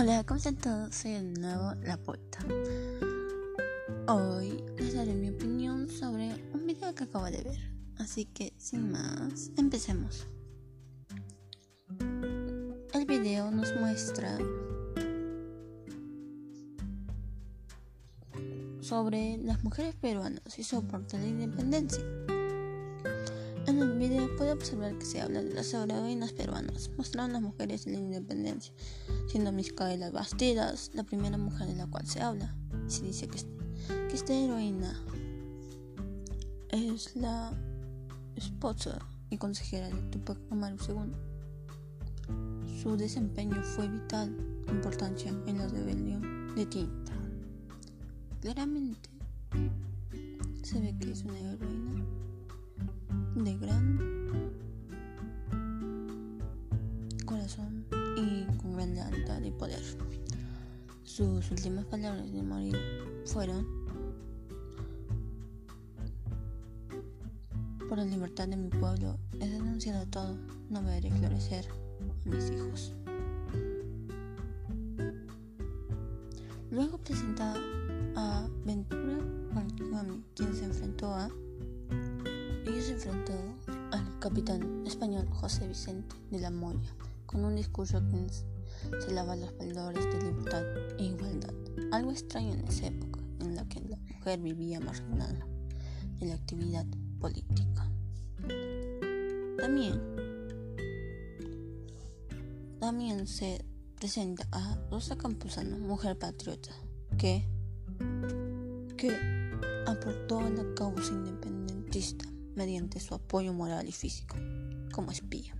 Hola a todos, soy de nuevo La Puerta. Hoy les daré mi opinión sobre un video que acabo de ver. Así que, sin más, empecemos. El video nos muestra sobre las mujeres peruanas y su aporte a la independencia. En el video puede observar que se habla de las heroínas peruanas, mostrando las mujeres en la independencia, siendo Micaela Bastidas la primera mujer de la cual se habla. Se dice que, que esta heroína es la esposa y consejera de Tupac Amaru II. Su desempeño fue vital importancia en la rebelión de Tinta. Claramente se ve que es una heroína de gran corazón y con gran lealtad y poder. Sus últimas palabras de morir fueron por la libertad de mi pueblo he denunciado todo, no veré florecer a mis hijos. Luego presenta a Ventura quien se enfrentó a se enfrentó al capitán español José Vicente de la Moya con un discurso que se lava los valores de libertad e igualdad, algo extraño en esa época en la que la mujer vivía marginada de la actividad política. También, también se presenta a Rosa Campuzano, mujer patriota, que, que aportó a la causa independentista mediante su apoyo moral y físico, como espía,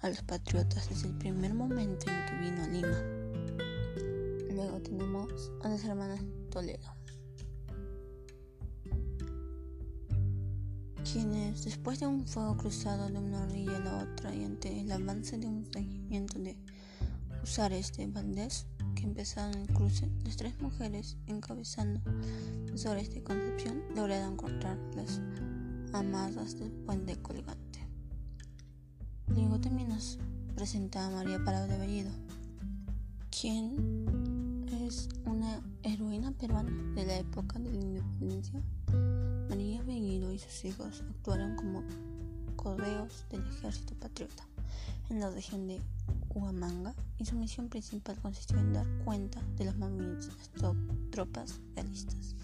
a los patriotas desde el primer momento en que vino a Lima. Luego tenemos a las hermanas Toledo, quienes después de un fuego cruzado de una orilla a la otra y ante el avance de un regimiento de usares de Valdés que empezaron el cruce, las tres mujeres encabezando los de Concepción lograron cortar las amadas del puente colgante. Luego también nos presenta a María Parado de Bellido, quien es una heroína peruana de la época de la independencia. María Bellido y sus hijos actuaron como correos del ejército patriota en la región de Huamanga y su misión principal consistió en dar cuenta de los movimientos de las tropas realistas.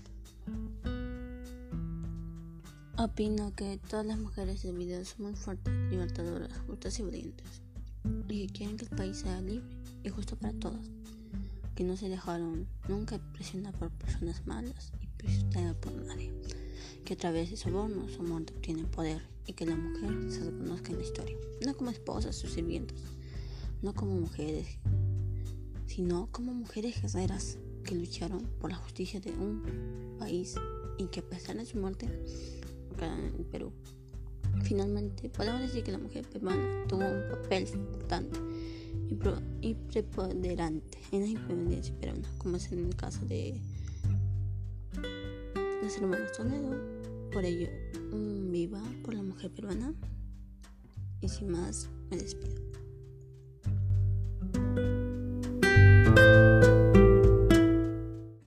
Opino que todas las mujeres del video son muy fuertes, libertadoras, justas y valientes, y que quieren que el país sea libre y justo para todos, que no se dejaron nunca presionar por personas malas y presionar por nadie, que a través de sobornos o muerte obtienen poder y que la mujer se reconozca en la historia, no como esposas o sirvientas, no como mujeres, sino como mujeres guerreras que lucharon por la justicia de un país y que a pesar de su muerte en Perú. Finalmente, podemos decir que la mujer peruana tuvo un papel importante y, preponderante en la independencia peruana, como es en el caso de las hermanas Toledo. Por ello, viva por la mujer peruana. Y sin más, me despido.